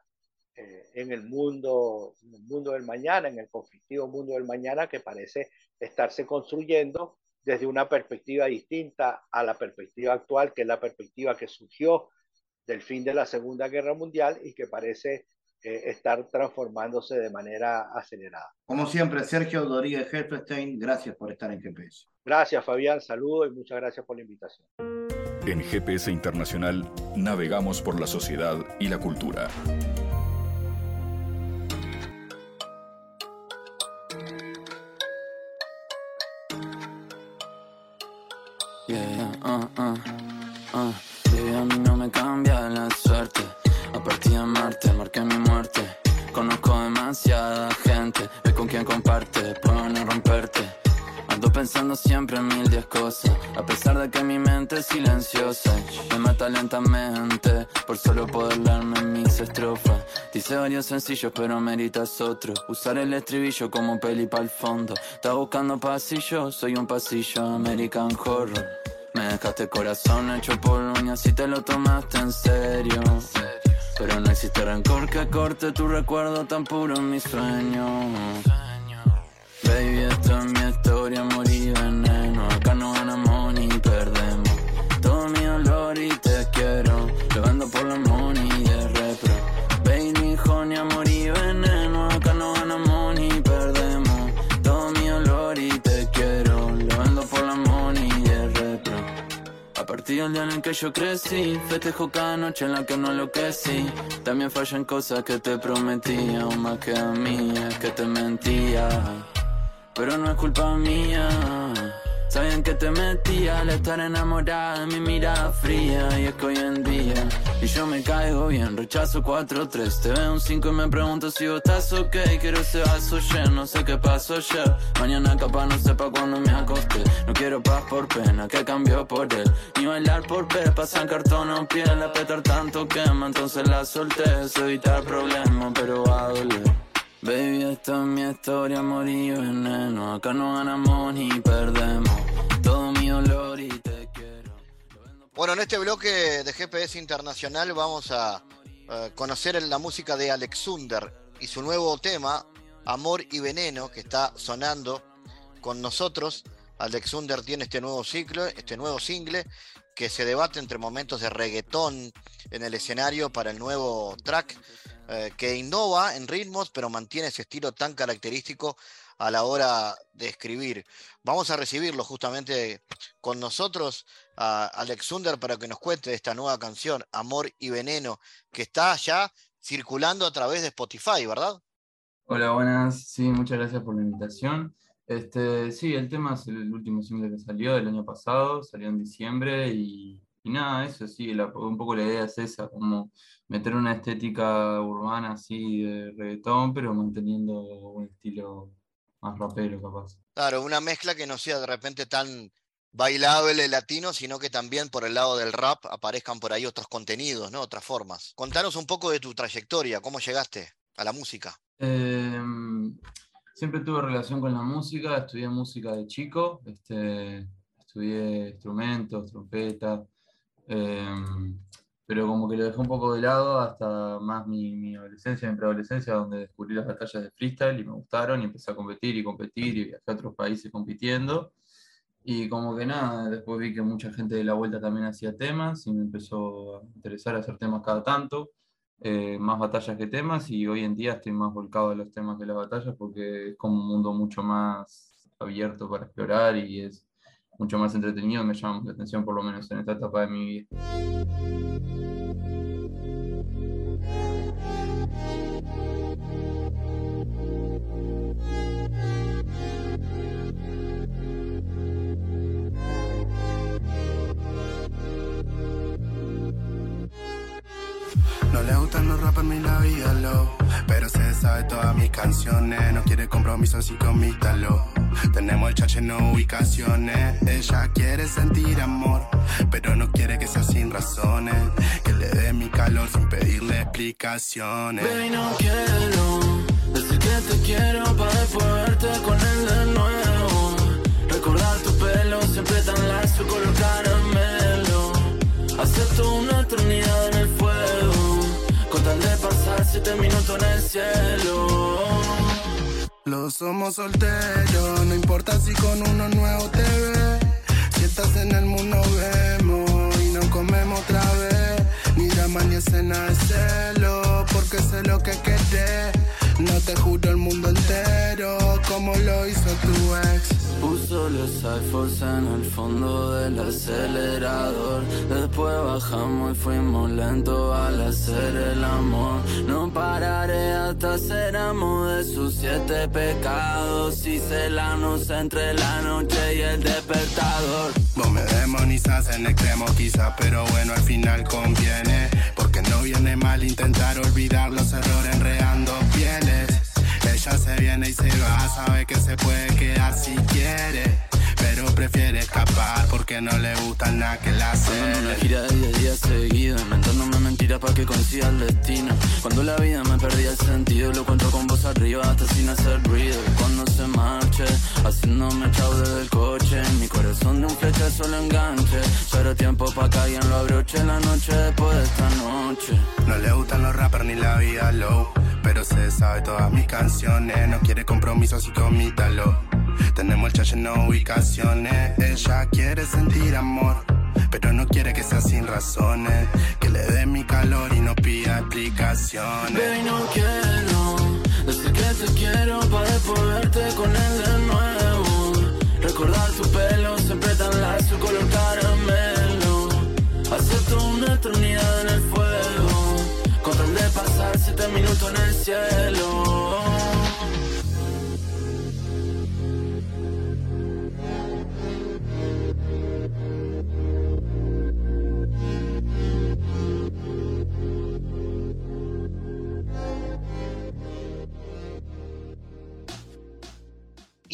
eh, en, el mundo, en el mundo del mañana, en el conflictivo mundo del mañana que parece estarse construyendo desde una perspectiva distinta a la perspectiva actual, que es la perspectiva que surgió del fin de la Segunda Guerra Mundial y que parece eh, estar transformándose de manera acelerada. Como siempre, Sergio Rodríguez Helfestein, gracias por estar en GPS. Gracias, Fabián, saludos y muchas gracias por la invitación. En GPS Internacional navegamos por la sociedad y la cultura. Uh, uh, uh. a mí no me cambia la suerte. A partir de Marte, marqué mi muerte. Conozco demasiada gente, ve con quien comparte, puedo no romperte. Ando pensando siempre en mil diez cosas, a pesar de que mi mente es silenciosa. Me mata lentamente, por solo poder leerme mis estrofas. Dice varios sencillos, pero meritas otro. Usar el estribillo como peli para el fondo. Está buscando pasillo, soy un pasillo American Horror. Me dejaste corazón hecho por uñas si te lo tomaste en serio. Pero no existe rencor que corte tu recuerdo tan puro en mis sueños. Baby, esto es mi historia, morí veneno. Partir del día en el que yo crecí, festejo cada noche en la que no lo que sí. También fallan cosas que te prometí, aún más que a mí, es que te mentía pero no es culpa mía. Sabían que te metía al estar enamorada de mi mirada fría y es que hoy en día. Y yo me caigo bien, rechazo 4-3 Te veo un 5 y me pregunto si vos estás ok. Quiero ese vaso lleno, no sé qué pasó ayer. Mañana capaz no sepa cuándo me acosté. No quiero paz por pena, que cambió por él. Ni bailar por pez, pasan cartón o piel. Apretar tanto quema, entonces la solté. Es evitar problemas, pero va a doler Baby, esta es mi historia, morí veneno. Acá no ganamos ni perdemos. Todo mi olor y te quiero. Bueno, en este bloque de GPS Internacional vamos a uh, conocer la música de Alex Sunder y su nuevo tema, Amor y Veneno, que está sonando con nosotros. Alex Sunder tiene este nuevo ciclo, este nuevo single, que se debate entre momentos de reggaetón en el escenario para el nuevo track eh, que innova en ritmos, pero mantiene ese estilo tan característico a la hora de escribir. Vamos a recibirlo justamente con nosotros a Alex Sunder para que nos cuente esta nueva canción, Amor y Veneno, que está ya circulando a través de Spotify, ¿verdad? Hola, buenas. Sí, muchas gracias por la invitación. Este, sí, el tema es el último single que salió del año pasado, salió en diciembre y nada, eso sí, un poco la idea es esa, como meter una estética urbana así de reggaetón, pero manteniendo un estilo más rapero capaz. Claro, una mezcla que no sea de repente tan bailable latino, sino que también por el lado del rap aparezcan por ahí otros contenidos, ¿no? Otras formas. Contanos un poco de tu trayectoria, cómo llegaste a la música. Em, siempre tuve relación con la música, estudié música de chico, este, estudié instrumentos, trompeta, em, pero como que lo dejé un poco de lado hasta más mi, mi adolescencia, mi preadolescencia, donde descubrí las batallas de freestyle y me gustaron y empecé a competir y competir y viajé a otros países compitiendo. Y como que nada, después vi que mucha gente de la vuelta también hacía temas y me empezó a interesar hacer temas cada tanto, eh, más batallas que temas y hoy en día estoy más volcado a los temas que las batallas porque es como un mundo mucho más abierto para explorar y es mucho más entretenido, me llama la atención por lo menos en esta etapa de mi vida. No rappers ni la vida, lo. Pero se sabe todas mis canciones. No quiere compromiso así con. Tenemos el chache en ubicaciones. Ella quiere sentir amor, pero no quiere que sea sin razones. Que le dé mi calor sin pedirle explicaciones. Baby, no quiero decir que te quiero para después con él de nuevo. Recordar tu pelo siempre tan lacio con siete minutos en el cielo. Los somos solteros, no importa si con uno nuevo te ve. Si estás en el mundo vemos y no comemos otra vez. Ni drama ni escena de celo, porque sé lo que querés. No te juro el mundo entero, como lo hizo tu ex. Puso los iPhones en el fondo del acelerador. Después bajamos y fuimos lento al hacer el amor. No pararé hasta ser amo de sus siete pecados. Hice la noche entre la noche y el despertador. Vos me demonizas en extremo quizá, pero bueno, al final conviene. Porque no viene mal intentar olvidar los errores enredando pieles. Ella se viene y se va, sabe que se puede quedar si quiere. Pero prefiere escapar porque no le gusta nada que la hace. Ando en una gira de 10 días seguidos, inventándome mentiras para que consiga el destino. Cuando la vida me perdía el sentido, lo cuento con voz arriba hasta sin hacer ruido. Cuando se marche, haciéndome chau desde el coche. Mi corazón de un flecha solo enganche. Pero tiempo pa' que alguien lo abroche la noche después de esta noche. No le gustan los rappers ni la vida low. Pero se sabe todas mis canciones. No quiere compromiso, así que omítalo. Tenemos el chat de ubicaciones. Ella quiere sentir amor. Pero no quiere que sea sin razones. Que le dé mi calor y no pida explicaciones. Baby, no quiero que te quiero para verte con él de nuevo. Recordar tu pelo siempre tan lacio, color caramelo. Acepto una eternidad en el fuego. Con tal de pasar siete minutos en el cielo.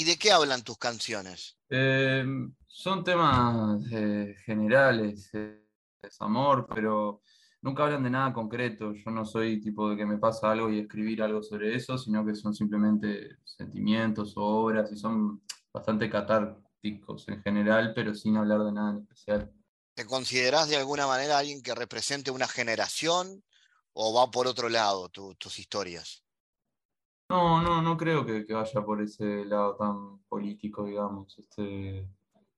¿Y de qué hablan tus canciones? Eh, son temas eh, generales, eh, es amor, pero nunca hablan de nada concreto. Yo no soy tipo de que me pasa algo y escribir algo sobre eso, sino que son simplemente sentimientos o obras y son bastante catárticos en general, pero sin hablar de nada en especial. ¿Te considerás de alguna manera alguien que represente una generación o va por otro lado tu- tus historias? No, no, no creo que, que vaya por ese lado tan político, digamos. Este,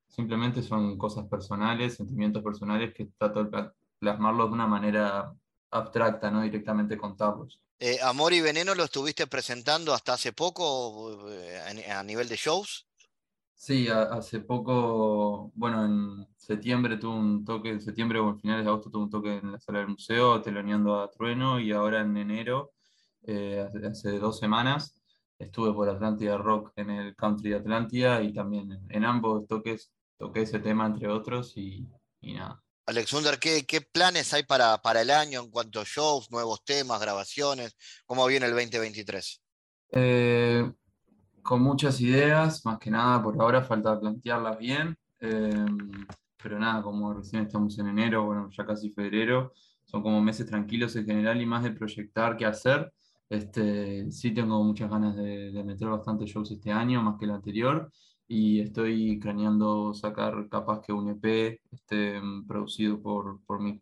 simplemente son cosas personales, sentimientos personales que trato de pla- plasmarlos de una manera abstracta, no directamente contarlos. Eh, Amor y Veneno lo estuviste presentando hasta hace poco eh, a ni- a nivel de shows. Sí, a- hace poco, bueno, en septiembre tuve un toque, en septiembre o en finales de agosto tuve un toque en la sala del museo, teloneando a Trueno, y ahora en enero, eh, hace, dos semanas, estuve por Atlántida Rock en el Country de Atlántida y también en, en ambos toques toqué ese tema, entre otros, y, y nada. Alexander, ¿qué, qué planes hay para, para el año en cuanto a shows, nuevos temas, grabaciones? ¿Cómo viene el 2023? Eh, con muchas ideas, más que nada por ahora falta plantearlas bien, eh, pero nada, como recién estamos en enero, bueno, ya casi febrero, son como meses tranquilos en general y más de proyectar que hacer. Este, sí tengo muchas ganas de, de meter bastantes shows este año, más que el anterior, y estoy craneando sacar capaz que un EP este, producido por, por mí.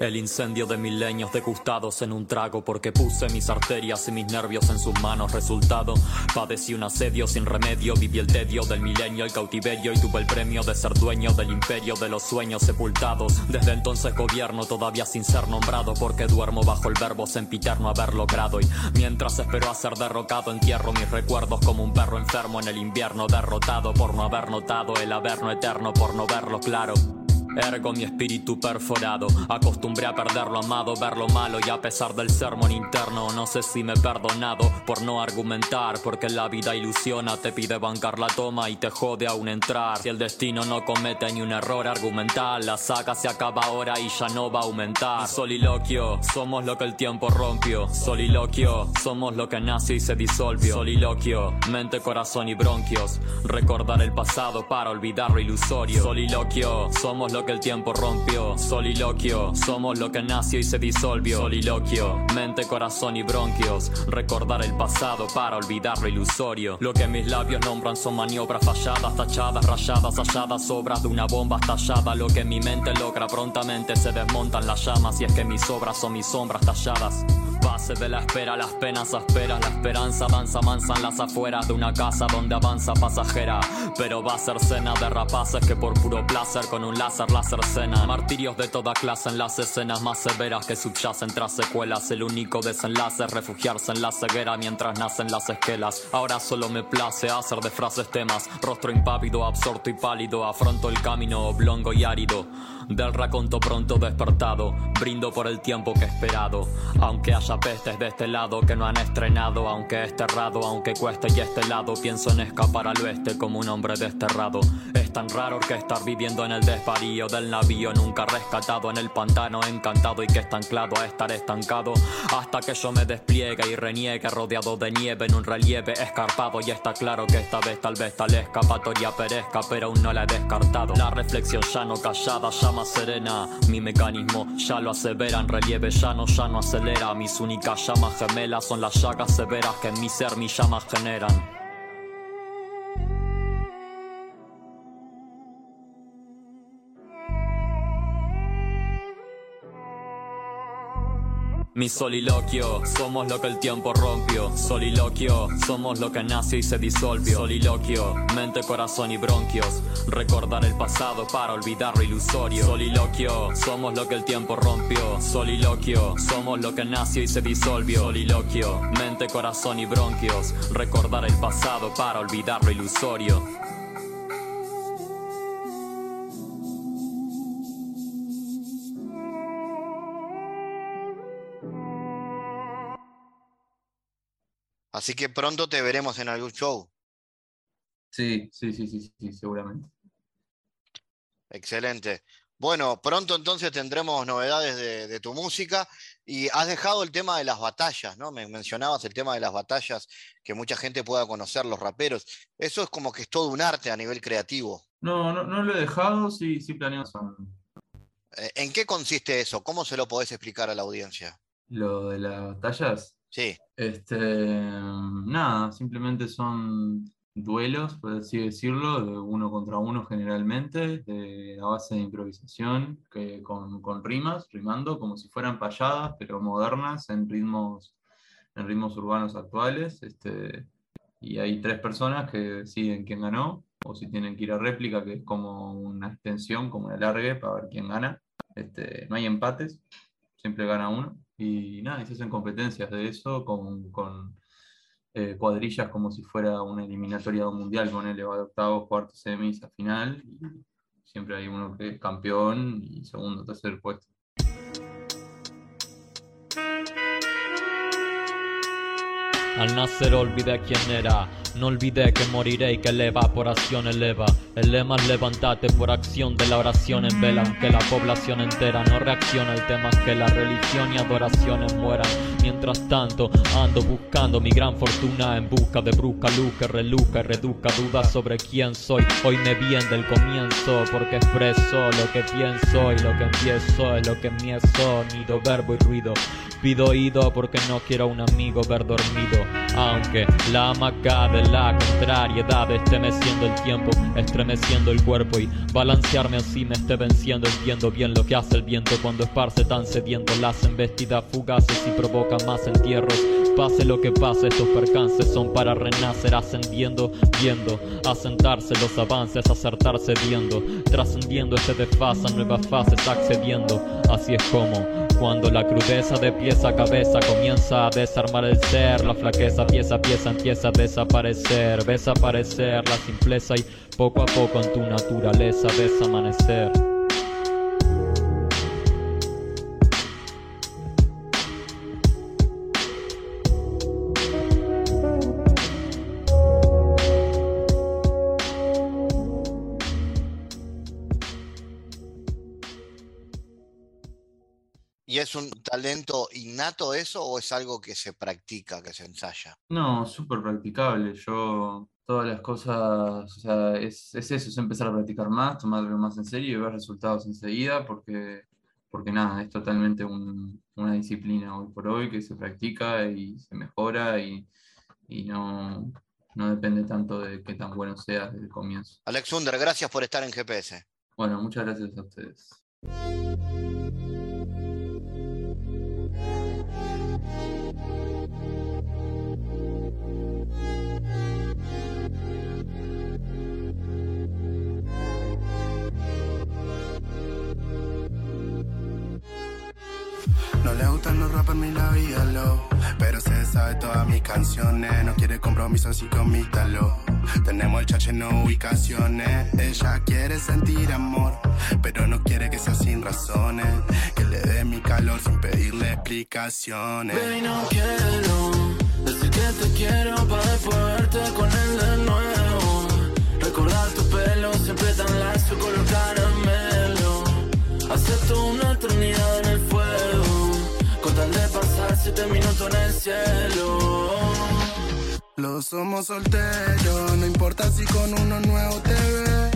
El incendio de milenios degustados en un trago porque puse mis arterias y mis nervios en sus manos. Resultado, padecí un asedio sin remedio, viví el tedio del milenio, el cautiverio y tuve el premio de ser dueño del imperio de los sueños sepultados. Desde entonces gobierno todavía sin ser nombrado porque duermo bajo el verbo sempiterno haber logrado y mientras espero a ser derrocado entierro mis recuerdos como un perro enfermo en el invierno derrotado por no haber notado el averno eterno por no verlo claro. Ergo mi espíritu perforado, acostumbré a perder lo amado, ver lo malo y a pesar del sermón interno, no sé si me he perdonado por no argumentar, porque la vida ilusiona, te pide bancar la toma y te jode aún entrar. Si el destino no comete ni un error argumental, la saga se acaba ahora y ya no va a aumentar. Soliloquio, somos lo que el tiempo rompió. Soliloquio, somos lo que nació y se disolvió. Soliloquio, mente, corazón y bronquios. Recordar el pasado para olvidar lo ilusorio. Soliloquio, somos lo que el tiempo rompió. Soliloquio, somos lo que nació y se disolvió. Soliloquio, mente, corazón y bronquios. Recordar el pasado para olvidar lo ilusorio. Lo que mis labios nombran son maniobras falladas, tachadas, rayadas, halladas, obras de una bomba estallada. Lo que mi mente logra prontamente se desmontan las llamas y es que mis obras son mis sombras talladas. Base de la espera, las penas asperas, la esperanza danza mansa en las afueras de una casa donde avanza pasajera. Pero va a ser cena de rapaces que por puro placer con un láser láser cena. Martirios de toda clase en las escenas más severas que subyacen tras secuelas. El único desenlace es refugiarse en la ceguera mientras nacen las esquelas. Ahora solo me place hacer de frases temas. Rostro impávido, absorto y pálido. Afronto el camino oblongo y árido. Del raconto pronto despertado, brindo por el tiempo que he esperado. Aunque haya pestes de este lado que no han estrenado, aunque esté errado, aunque cueste y este lado, pienso en escapar al oeste como un hombre desterrado. Tan raro que estar viviendo en el desvarío del navío, nunca rescatado en el pantano, encantado y que está anclado a estar estancado. Hasta que yo me despliegue y reniegue, rodeado de nieve en un relieve escarpado. Y está claro que esta vez tal vez tal escapatoria perezca, pero aún no la he descartado. La reflexión ya no callada, llama serena. Mi mecanismo ya lo asevera, en relieve llano ya no acelera. Mis únicas llamas gemelas son las llagas severas que en mi ser mis llamas generan. Mi soliloquio, somos lo que el tiempo rompió. Soliloquio, somos lo que nació y se disolvió. Soliloquio, mente, corazón y bronquios. Recordar el pasado para olvidar lo ilusorio. Soliloquio, somos lo que el tiempo rompió. Soliloquio, somos lo que nació y se disolvió. Soliloquio, mente, corazón y bronquios. Recordar el pasado para olvidar lo ilusorio. Así que pronto te veremos en algún show. Sí, sí, sí, sí, sí, seguramente. Excelente. Bueno, pronto entonces tendremos novedades de, tu música y has dejado el tema de las batallas, ¿no? Me mencionabas el tema de las batallas, que mucha gente pueda conocer, los raperos. Eso es como que es todo un arte a nivel creativo. No, no, no lo he dejado, sí, sí planeo. Eh, ¿En qué consiste eso? ¿Cómo se lo podés explicar a la audiencia? Lo de las batallas. Sí. Este, nada, simplemente son duelos, por así decirlo, de uno contra uno generalmente, de, a base de improvisación, que, con, con, rimas, rimando como si fueran payadas, pero modernas, en ritmos, en ritmos urbanos actuales. Este, y hay tres personas que deciden quién ganó, o si tienen que ir a réplica, que es como una extensión, como un alargue, para ver quién gana. Este, no hay empates, siempre gana uno. Y nada, se hacen competencias de eso con, con eh, cuadrillas como si fuera una eliminatoria mundial, con el octavos, cuartos, semis, a final. Y siempre hay uno que es campeón y segundo, tercer puesto. Al nacer olvidé quién era no olvidé que moriré y que la evaporación eleva. El lema es levántate por acción de la oración en vela. Aunque la población entera no reacciona, el tema es que la religión y adoraciones mueran. Mientras tanto, ando buscando mi gran fortuna en busca de brusca luz que reluzca y reduzca dudas sobre quién soy. Hoy me bien del comienzo porque expreso lo que pienso y lo que empiezo es lo que mi sonido, verbo y ruido. Pido oído porque no quiero un amigo ver dormido. Aunque la hamaca de la contrariedad estremeciendo el tiempo, estremeciendo el cuerpo y balancearme así me esté venciendo. Entiendo bien lo que hace el viento cuando esparce tan sediento las embestidas fugaces y provoca más entierros. Pase lo que pase, estos percances son para renacer ascendiendo, viendo, asentarse los avances, acertarse viendo, trascendiendo este desfase nuevas fases accediendo. Así es como cuando la crudeza de pieza a cabeza comienza a desarmar el ser, la flaqueza pieza a pieza empieza a desaparecer, ves aparecer la simpleza y poco a poco en tu naturaleza ves talento innato eso o es algo que se practica, que se ensaya? No, súper practicable. Yo todas las cosas, o sea, es, es eso, es empezar a practicar más, tomarlo más en serio y ver resultados enseguida, porque, porque nada, es totalmente un, una disciplina hoy por hoy que se practica y se mejora y, y no, no depende tanto de qué tan bueno seas desde el comienzo. Alex Under, gracias por estar en GPS. Bueno, muchas gracias a ustedes. No rappers ni la vida low, pero se sabe todas mis canciones. No quiere compromiso así comítalo. Tenemos el chache no ubicaciones. Ella quiere sentir amor, pero no quiere que sea sin razones. Que le dé mi calor sin pedirle explicaciones. Baby, no quiero decir que te quiero para después con él de nuevo. Recordar tu pelo siempre tan lacio, color Somos solteros, no importa si con uno nuevo te ve.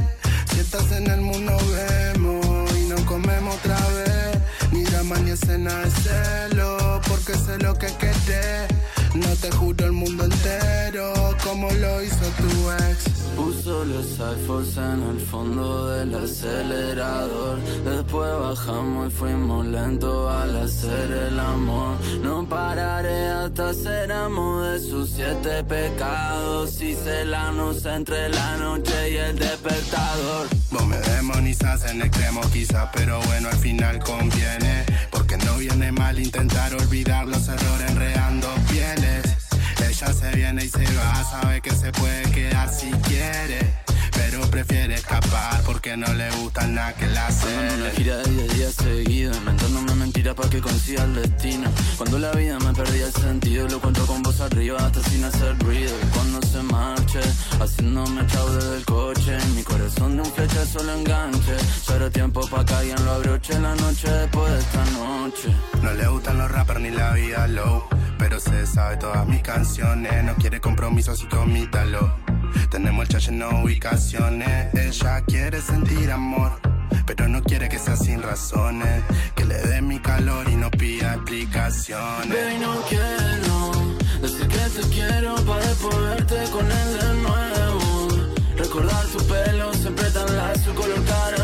Si estás en el mundo vemos y no comemos otra vez. Ni drama ni escena de celo, porque sé lo que querés. No te juro el mundo entero, como lo hizo tu ex. Puso los iPhones en el fondo del acelerador. Después bajamos y fuimos lento al hacer el amor. No pararé hasta ser amo de sus siete pecados. Y celarnos entre la noche y el despertador. Vos me demonizas en extremo quizá, pero bueno, al final conviene. Porque no viene mal intentar olvidar los errores enredando pieles. Ella se viene y se va, sabe que se puede quedar si quiere. Pero prefiere escapar porque no le gusta nada que la hace. Dando una gira de 10 días seguidos, inventándome mentiras para que consiga el destino. Cuando la vida me perdía el sentido, lo cuento con voz arriba hasta sin hacer ruido. Y cuando se marche, haciéndome chau desde el coche. Mi corazón de un flecha solo enganche. Cero tiempo pa' que alguien lo abroche la noche después de esta noche. No le gustan los rappers ni la vida low. Pero se sabe todas mis canciones. No quiere compromiso así comítalo. Tenemos el chache no ubicaciones. Ella quiere sentir amor. Pero no quiere que sea sin razones. Que le dé mi calor y no pida explicaciones. Baby, no quiero decir que te quiero para verte con él de nuevo. Recordar tu pelo siempre tan lacio, color caramelo.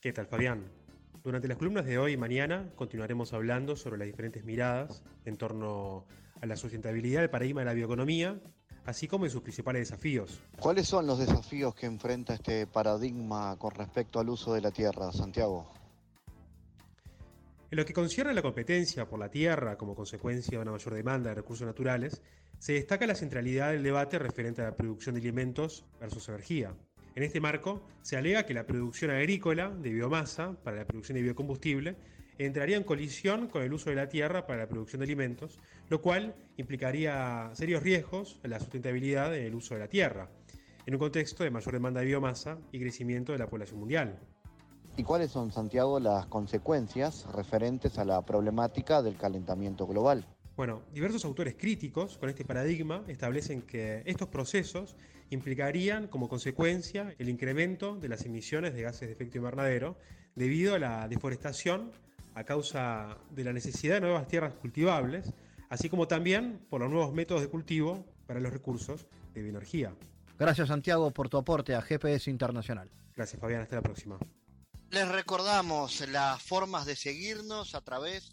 ¿Qué tal, Fabián? Durante las columnas de hoy y mañana continuaremos hablando sobre las diferentes miradas en torno a la sustentabilidad del paradigma de la bioeconomía, así como en sus principales desafíos. ¿Cuáles son los desafíos que enfrenta este paradigma con respecto al uso de la tierra, Santiago? En lo que concierne a la competencia por la tierra como consecuencia de una mayor demanda de recursos naturales, se destaca la centralidad del debate referente a la producción de alimentos versus energía. En este marco, se alega que la producción agrícola de biomasa para la producción de biocombustible entraría en colisión con el uso de la tierra para la producción de alimentos, lo cual implicaría serios riesgos a la sustentabilidad en el uso de la tierra, en un contexto de mayor demanda de biomasa y crecimiento de la población mundial. ¿Y cuáles son, Santiago, las consecuencias referentes a la problemática del calentamiento global? Bueno, diversos autores críticos con este paradigma establecen que estos procesos implicarían como consecuencia el incremento de las emisiones de gases de efecto invernadero debido a la deforestación a causa de la necesidad de nuevas tierras cultivables, así como también por los nuevos métodos de cultivo para los recursos de bioenergía. Gracias Santiago por tu aporte a GPS Internacional. Gracias Fabián, hasta la próxima. Les recordamos las formas de seguirnos a través